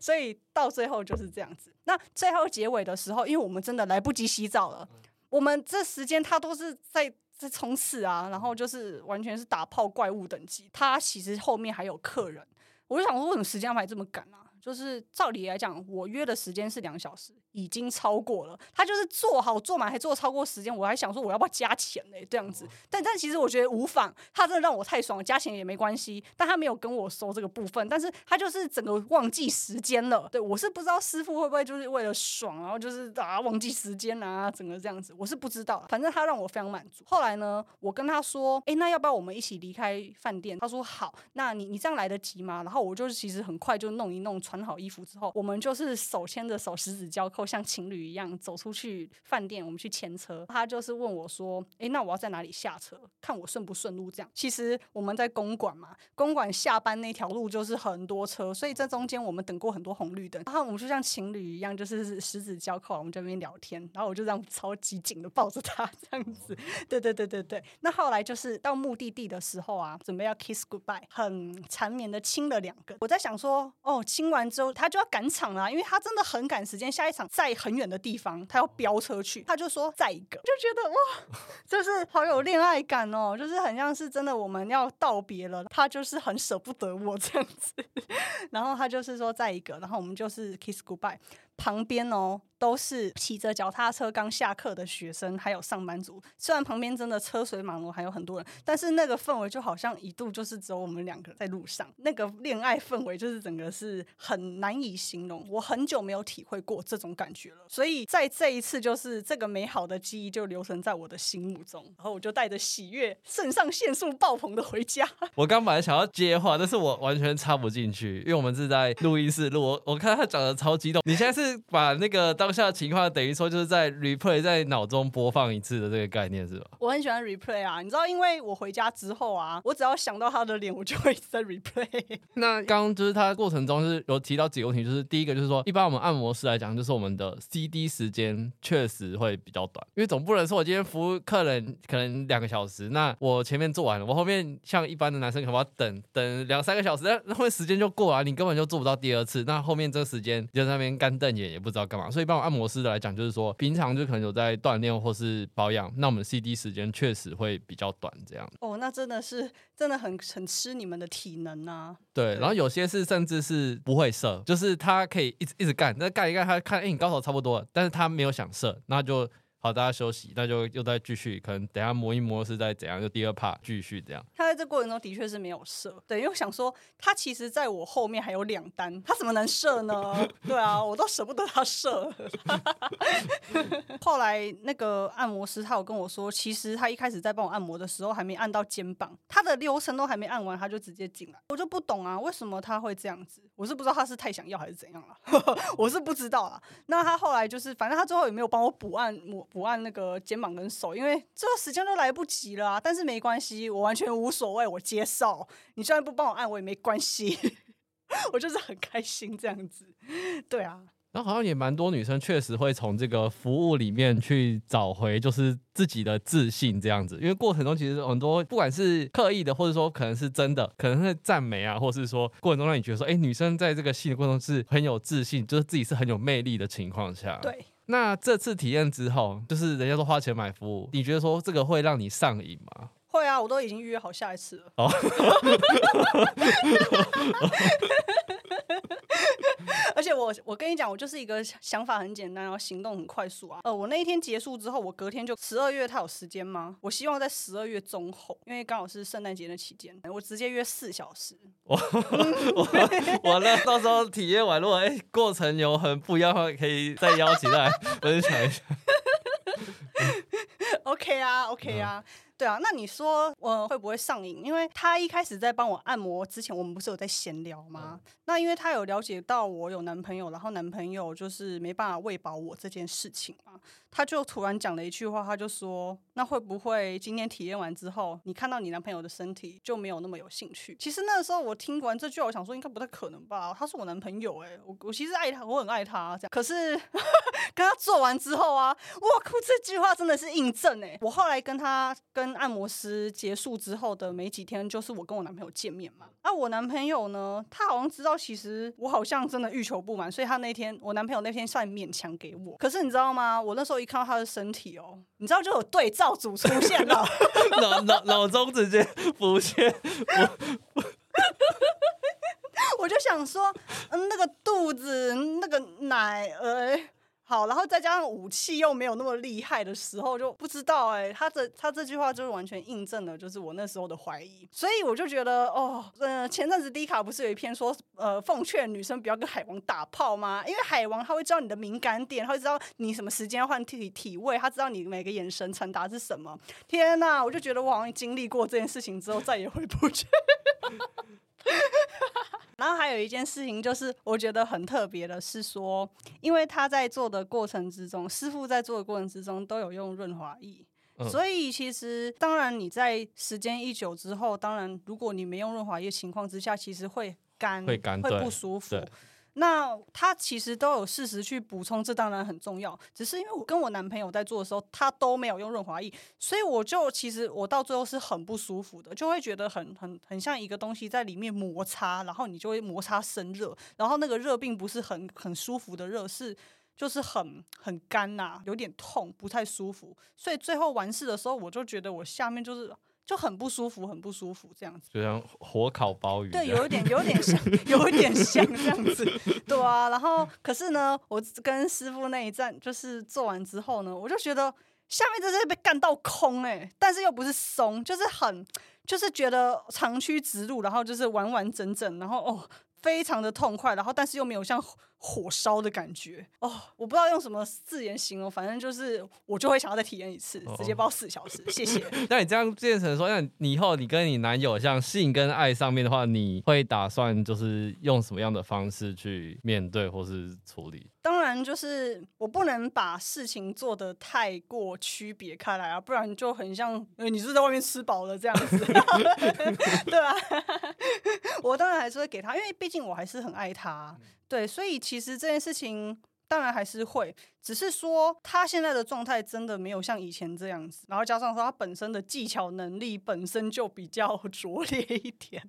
S1: 所以到最后就是这样子。那最后结尾的时候，因为我们真的来不及洗澡了，我们这时间他都是在在冲刺啊，然后就是完全是打炮怪物等级。他其实后面还有客人，我就想说，为什么时间安排这么赶啊？就是照理来讲，我约的时间是两小时。已经超过了，他就是做好做满还做超过时间，我还想说我要不要加钱呢？这样子，但但其实我觉得无妨，他真的让我太爽了，加钱也没关系。但他没有跟我收这个部分，但是他就是整个忘记时间了。对，我是不知道师傅会不会就是为了爽，然后就是啊忘记时间啊，整个这样子，我是不知道。反正他让我非常满足。后来呢，我跟他说，哎，那要不要我们一起离开饭店？他说好。那你你这样来得及吗？然后我就是其实很快就弄一弄，穿好衣服之后，我们就是手牵着手，十指交扣。像情侣一样走出去饭店，我们去牵车。他就是问我说：“诶、欸，那我要在哪里下车？看我顺不顺路？”这样。其实我们在公馆嘛，公馆下班那条路就是很多车，所以这中间我们等过很多红绿灯。然后我们就像情侣一样，就是十指交扣，我们这边聊天。然后我就这样超级紧的抱着他，这样子。对对对对对。那后来就是到目的地的时候啊，准备要 kiss goodbye，很缠绵的亲了两个。我在想说，哦，亲完之后他就要赶场了，因为他真的很赶时间，下一场在很远的地方，他要飙车去，他就说再一个，就觉得哇，就是好有恋爱感哦，就是很像是真的我们要道别了，他就是很舍不得我这样子，然后他就是说再一个，然后我们就是 kiss goodbye。旁边哦，都是骑着脚踏车刚下课的学生，还有上班族。虽然旁边真的车水马龙，还有很多人，但是那个氛围就好像一度就是只有我们两个在路上。那个恋爱氛围就是整个是很难以形容，我很久没有体会过这种感觉了。所以在这一次，就是这个美好的记忆就留存在我的心目中。然后我就带着喜悦、肾上腺素爆棚的回家。
S2: 我刚本来想要接话，但是我完全插不进去，因为我们是在录音室录。我我看他讲的超激动，你现在是。是把那个当下的情况等于说就是在 replay 在脑中播放一次的这个概念是吧？
S1: 我很喜欢 replay 啊，你知道，因为我回家之后啊，我只要想到他的脸，我就会一直在 replay。
S2: 那刚刚就是他过程中是有提到几个问题，就是第一个就是说，一般我们按摩师来讲，就是我们的 CD 时间确实会比较短，因为总不能说我今天服务客人可能两个小时，那我前面做完了，我后面像一般的男生可能要等等两三个小时，那后面时间就过了，你根本就做不到第二次，那后面这个时间就在那边干瞪。也也不知道干嘛，所以帮我按摩师的来讲，就是说平常就可能有在锻炼或是保养，那我们 CD 时间确实会比较短，这样。
S1: 哦，那真的是真的很很吃你们的体能啊。
S2: 对，对然后有些是甚至是不会射，就是他可以一直一直干，那干一干他看，哎，你高手差不多了，但是他没有想射，那就。好，大家休息，那就又再继续，可能等下磨一磨是在怎样，就第二趴继续这样。
S1: 他在这过程中的确是没有射，对，因为我想说他其实在我后面还有两单，他怎么能射呢？对啊，我都舍不得他射。后来那个按摩师他有跟我说，其实他一开始在帮我按摩的时候还没按到肩膀，他的流程都还没按完，他就直接进来，我就不懂啊，为什么他会这样子？我是不知道他是太想要还是怎样了，我是不知道啊。那他后来就是，反正他最后也没有帮我补按摩。补按那个肩膀跟手，因为这个时间都来不及了啊。但是没关系，我完全无所谓，我接受。你虽然不帮我按，我也没关系，我就是很开心这样子。对啊。
S2: 然后好像也蛮多女生确实会从这个服务里面去找回就是自己的自信这样子，因为过程中其实很多不管是刻意的，或者说可能是真的，可能是赞美啊，或是说过程中让你觉得说，哎，女生在这个戏的过程中是很有自信，就是自己是很有魅力的情况下。
S1: 对。
S2: 那这次体验之后，就是人家都花钱买服务，你觉得说这个会让你上瘾吗？
S1: 会啊，我都已经预约好下一次了。
S2: 哦。
S1: 而且我我跟你讲，我就是一个想法很简单，然后行动很快速啊。呃，我那一天结束之后，我隔天就十二月，他有时间吗？我希望在十二月中后，因为刚好是圣诞节的期间，我直接约四小时。
S2: 我我完了，到时候体验完，如果哎过程有很不一样的话，可以再邀请来分享一下。
S1: OK 啊，OK 啊。嗯对啊，那你说我会不会上瘾？因为他一开始在帮我按摩之前，我们不是有在闲聊吗？嗯、那因为他有了解到我有男朋友，然后男朋友就是没办法喂饱我这件事情嘛，他就突然讲了一句话，他就说：“那会不会今天体验完之后，你看到你男朋友的身体就没有那么有兴趣？”其实那个时候我听完这句话，我想说应该不太可能吧？他是我男朋友哎、欸，我我其实爱他，我很爱他这样。可是 跟他做完之后啊，我靠，这句话真的是印证哎、欸！我后来跟他跟跟按摩师结束之后的没几天，就是我跟我男朋友见面嘛。啊，我男朋友呢，他好像知道其实我好像真的欲求不满，所以他那天我男朋友那天算勉强给我。可是你知道吗？我那时候一看到他的身体哦，你知道就有对照组出现了，
S2: 脑脑脑中直接浮现。我，
S1: 就想说，嗯，那个肚子，那个奶，呃。好，然后再加上武器又没有那么厉害的时候，就不知道哎、他这他这句话就是完全印证了，就是我那时候的怀疑，所以我就觉得哦，呃，前阵子迪卡不是有一篇说，呃，奉劝女生不要跟海王打炮吗？因为海王他会知道你的敏感点，他会知道你什么时间要换体体位，他知道你每个眼神传达是什么。天哪，我就觉得我好像经历过这件事情之后，再也回不去。然后还有一件事情，就是我觉得很特别的是说，因为他在做的过程之中，师傅在做的过程之中都有用润滑液，嗯、所以其实当然你在时间一久之后，当然如果你没用润滑液情况之下，其实会干，
S2: 会干，
S1: 会不舒服。那他其实都有适时去补充，这当然很重要。只是因为我跟我男朋友在做的时候，他都没有用润滑液，所以我就其实我到最后是很不舒服的，就会觉得很很很像一个东西在里面摩擦，然后你就会摩擦生热，然后那个热并不是很很舒服的热，是就是很很干呐、有点痛，不太舒服。所以最后完事的时候，我就觉得我下面就是。就很不舒服，很不舒服，这样子，
S2: 就像火烤鲍鱼。
S1: 对，有一点，有点像，有一点像这样子。对啊，然后可是呢，我跟师傅那一站就是做完之后呢，我就觉得下面真的是被干到空哎、欸，但是又不是松，就是很，就是觉得长驱直入，然后就是完完整整，然后哦。非常的痛快，然后但是又没有像火烧的感觉哦，我不知道用什么字眼形容，反正就是我就会想要再体验一次，哦、直接包四小时，谢谢。
S2: 那你这样变成说，那你以后你跟你男友像性跟爱上面的话，你会打算就是用什么样的方式去面对或是处理？
S1: 当然，就是我不能把事情做得太过区别开来啊，不然就很像，呃，你是在外面吃饱了这样子，对吧？我当然还是会给他，因为毕竟我还是很爱他，对，所以其实这件事情当然还是会，只是说他现在的状态真的没有像以前这样子，然后加上说他本身的技巧能力本身就比较 拙劣一点，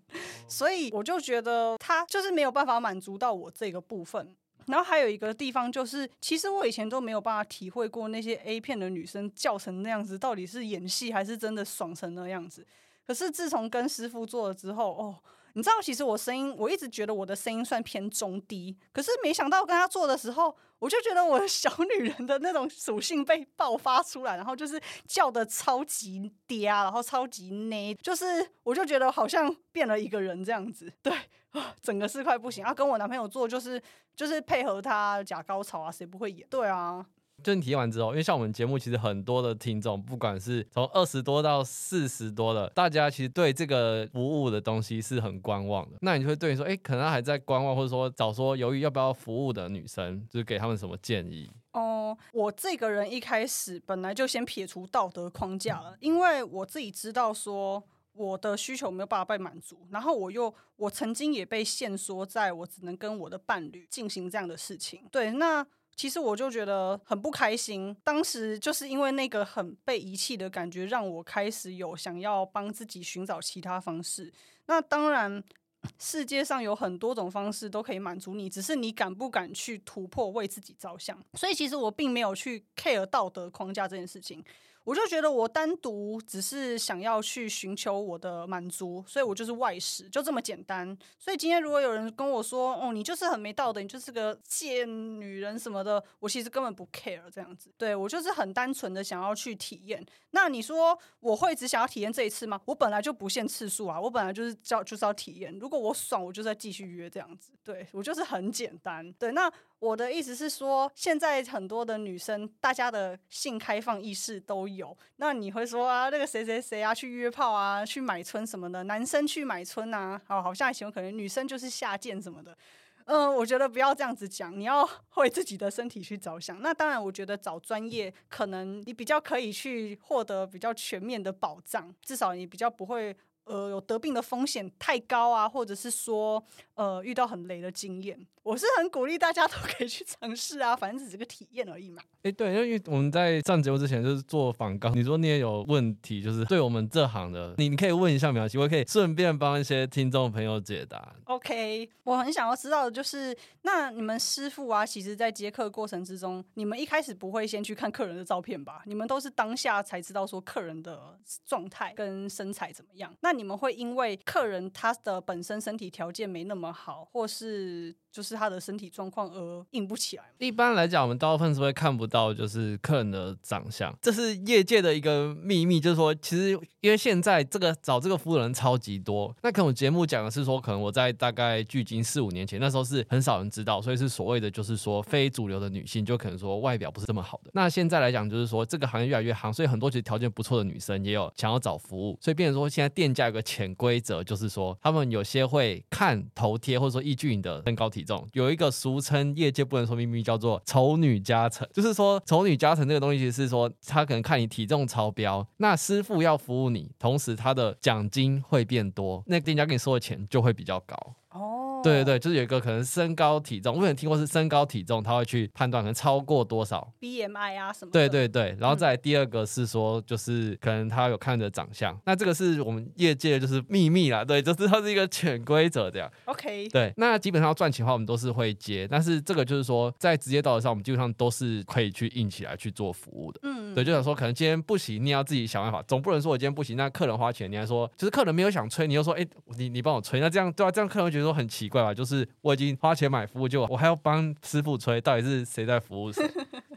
S1: 所以我就觉得他就是没有办法满足到我这个部分。然后还有一个地方就是，其实我以前都没有办法体会过那些 A 片的女生叫成那样子，到底是演戏还是真的爽成那样子。可是自从跟师傅做了之后，哦，你知道，其实我声音，我一直觉得我的声音算偏中低，可是没想到跟他做的时候，我就觉得我的小女人的那种属性被爆发出来，然后就是叫的超级嗲，然后超级呢，就是我就觉得好像变了一个人这样子，对。整个是快不行啊！跟我男朋友做就是就是配合他假高潮啊，谁不会演？对啊，
S2: 就你体验完之后，因为像我们节目其实很多的听众，不管是从二十多到四十多的，大家其实对这个服务的东西是很观望的。那你就会对你说，哎，可能还在观望，或者说早说犹豫要不要服务的女生，就是给他们什么建议？
S1: 哦，我这个人一开始本来就先撇除道德框架了，因为我自己知道说我的需求没有办法被满足，然后我又我曾经也被限缩在我只能跟我的伴侣进行这样的事情。对，那其实我就觉得很不开心。当时就是因为那个很被遗弃的感觉，让我开始有想要帮自己寻找其他方式。那当然。世界上有很多种方式都可以满足你，只是你敢不敢去突破，为自己着想。所以其实我并没有去 care 道德框架这件事情。我就觉得我单独只是想要去寻求我的满足，所以我就是外食，就这么简单。所以今天如果有人跟我说，哦，你就是很没道德，你就是个贱女人什么的，我其实根本不 care 这样子。对，我就是很单纯的想要去体验。那你说我会只想要体验这一次吗？我本来就不限次数啊，我本来就是叫就是要体验。如果我爽，我就再继续约这样子。对，我就是很简单。对，那。我的意思是说，现在很多的女生，大家的性开放意识都有。那你会说啊，那个谁谁谁啊，去约炮啊，去买春什么的，男生去买春啊，好，好像以前可能女生就是下贱什么的。嗯，我觉得不要这样子讲，你要 为自己的身体去着想。那当然，我觉得找专业，可能你比较可以去获得比较全面的保障，至少你比较不会。呃，有得病的风险太高啊，或者是说，呃，遇到很雷的经验，我是很鼓励大家都可以去尝试啊，反正只是个体验而已嘛。
S2: 哎、欸，对，因为我们在上节目之前就是做访纲，你说你也有问题，就是对我们这行的，你你可以问一下苗琪，我可以顺便帮一些听众朋友解答。
S1: OK，我很想要知道的就是，那你们师傅啊，其实在接客过程之中，你们一开始不会先去看客人的照片吧？你们都是当下才知道说客人的状态跟身材怎么样？那你们会因为客人他的本身身体条件没那么好，或是就是他的身体状况而硬不起来？
S2: 一般来讲，我们大部分是会看不到就是客人的长相，这是业界的一个秘密。就是说，其实因为现在这个找这个服务的人超级多，那可能我节目讲的是说，可能我在大概距今四五年前，那时候是很少人知道，所以是所谓的就是说非主流的女性，就可能说外表不是这么好的。那现在来讲，就是说这个行业越来越行，所以很多其实条件不错的女生也有想要找服务，所以变成说现在店家有个潜规则就是说，他们有些会看头贴，或者说依据你的身高体重，有一个俗称业界不能说秘密，叫做“丑女加成”。就是说，丑女加成这个东西，其实是说他可能看你体重超标，那师傅要服务你，同时他的奖金会变多，那店家跟你收的钱就会比较高。哦对对对，就是有一个可能身高体重，我有听过是身高体重，他会去判断可能超过多少
S1: BMI 啊什么。
S2: 对对对，然后再来第二个是说，就是可能他有看着长相，嗯、那这个是我们业界就是秘密啦，对，就是它是一个潜规则这样。
S1: OK。
S2: 对，那基本上要赚钱的话，我们都是会接，但是这个就是说在职业道德上，我们基本上都是可以去硬起来去做服务的。嗯。对，就想说可能今天不行，你要自己想办法，总不能说我今天不行，那客人花钱，你还说就是客人没有想催，你又说哎，你你帮我催，那这样对啊，这样客人会觉得说很奇怪。吧？就是我已经花钱买服务，就我还要帮师傅催，到底是谁在服务谁？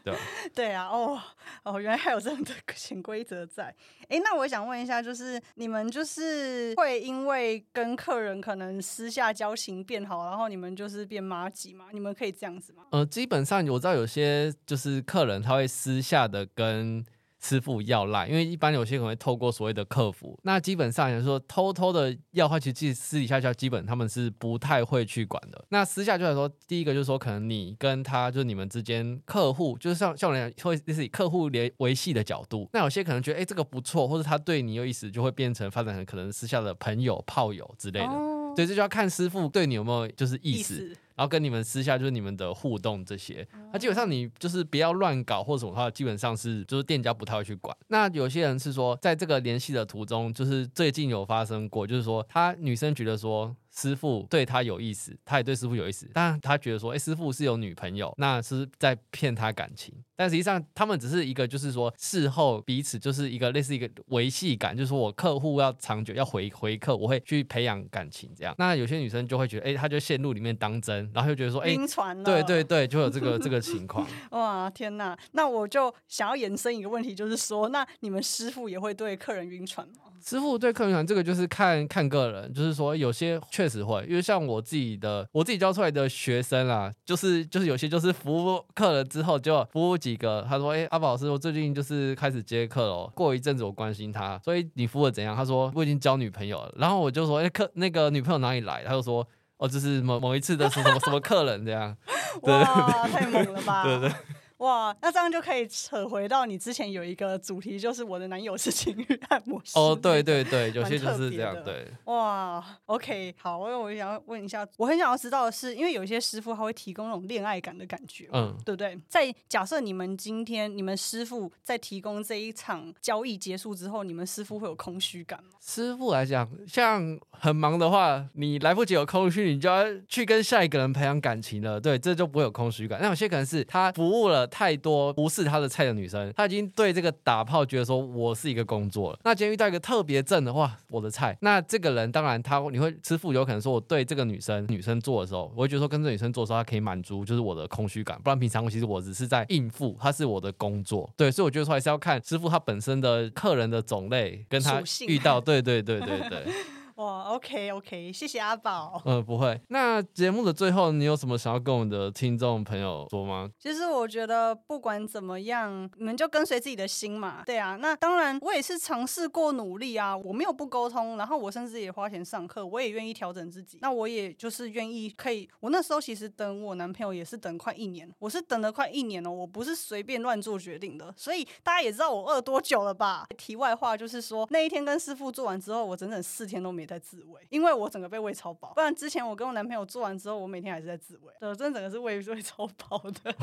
S2: 对？
S1: 对啊，哦哦，原来还有这样的潜规则在。哎，那我想问一下，就是你们就是会因为跟客人可能私下交情变好，然后你们就是变妈吉吗？你们可以这样子吗？
S2: 呃，基本上我知道有些就是客人他会私下的跟。师傅要赖，因为一般有些可能会透过所谓的客服，那基本上来说偷偷的要的话，其实私底下叫基本他们是不太会去管的。那私下就来说，第一个就是说，可能你跟他就是你们之间客户，就是像像我们会就是以客户联维系的角度，那有些可能觉得哎、欸、这个不错，或者他对你有意思，就会变成发展成可能私下的朋友、炮友之类的。哦、对，这就要看师傅对你有没有就是意思。意思然后跟你们私下就是你们的互动这些，那基本上你就是不要乱搞或者什么的话，基本上是就是店家不太会去管。那有些人是说，在这个联系的途中，就是最近有发生过，就是说他女生觉得说。师傅对他有意思，他也对师傅有意思，但他觉得说，哎，师傅是有女朋友，那是在骗他感情。但实际上，他们只是一个，就是说事后彼此就是一个类似一个维系感，就是说我客户要长久要回回客，我会去培养感情这样。那有些女生就会觉得，哎，他就陷入里面当真，然后就觉得说，哎，晕船了。对对对，就有这个 这个情况。
S1: 哇，天哪！那我就想要延伸一个问题，就是说，那你们师傅也会对客人晕船吗？
S2: 师傅对客人这个就是看看个人，就是说有些确实会，因为像我自己的我自己教出来的学生啊，就是就是有些就是服务客人之后就服务几个，他说：“哎、欸，阿宝老师，我最近就是开始接客了。过一阵子我关心他，所以你服务的怎样？”他说：“我已经交女朋友了。”然后我就说：“哎、欸，客那个女朋友哪里来？”他就说：“哦，就是某某一次的是什么什么客人这样。”
S1: 哇，太猛了吧！
S2: 对对。
S1: 哇，那这样就可以扯回到你之前有一个主题，就是我的男友是情欲按摩师。
S2: 哦，对对对，有些就是这样。对，
S1: 哇，OK，好，因为我想要问一下，我很想要知道的是，因为有一些师傅他会提供那种恋爱感的感觉，嗯，对不对？在假设你们今天你们师傅在提供这一场交易结束之后，你们师傅会有空虚感吗？
S2: 师傅来讲，像很忙的话，你来不及有空虚，你就要去跟下一个人培养感情了。对，这就不会有空虚感。那有些可能是他服务了。太多不是他的菜的女生，他已经对这个打炮觉得说我是一个工作了。那今天遇到一个特别正的话，我的菜，那这个人当然他你会师傅有可能说我对这个女生女生做的时候，我会觉得说跟这女生做的时候，她可以满足就是我的空虚感。不然平常其实我只是在应付，她是我的工作。对，所以我觉得说还是要看师傅他本身的客人的种类跟他遇到，对对对对对。
S1: 哇，OK OK，谢谢阿宝。
S2: 呃，不会。那节目的最后，你有什么想要跟我们的听众朋友说吗？
S1: 其实我觉得不管怎么样，你们就跟随自己的心嘛。对啊，那当然我也是尝试过努力啊，我没有不沟通，然后我甚至也花钱上课，我也愿意调整自己。那我也就是愿意可以，我那时候其实等我男朋友也是等快一年，我是等了快一年哦，我不是随便乱做决定的。所以大家也知道我饿多久了吧？题外话就是说，那一天跟师傅做完之后，我整整四天都没。在自慰，因为我整个被喂超饱。不然之前我跟我男朋友做完之后，我每天还是在自慰。对，真的整个是喂 喂超饱的。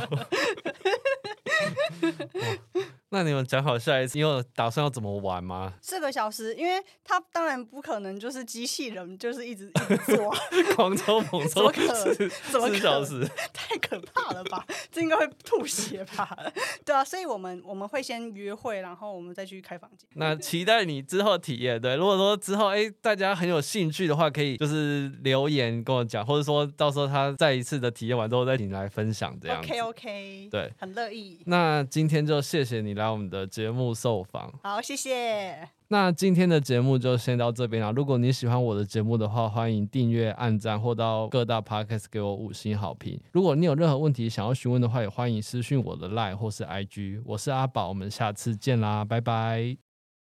S2: 那你们讲好下一次，你有打算要怎么玩吗？
S1: 四个小时，因为他当然不可能就是机器人，就是一直一直做，
S2: 狂抽猛 抽，
S1: 怎么可能？怎么
S2: 四小时？
S1: 太可怕了吧？这应该会吐血吧？对啊，所以我们我们会先约会，然后我们再去开房间。
S2: 那期待你之后体验。对，如果说之后哎、欸，大家很有兴趣的话，可以就是留言跟我讲，或者说到时候他再一次的体验完之后再请你来分享这样。
S1: OK OK，
S2: 对，
S1: 很乐意。
S2: 那今天就谢谢你来我们的节目受访。
S1: 好，谢谢。
S2: 那今天的节目就先到这边了。如果你喜欢我的节目的话，欢迎订阅、按赞或到各大 Podcast 给我五星好评。如果你有任何问题想要询问的话，也欢迎私讯我的 Line 或是 IG。我是阿宝，我们下次见啦，拜拜。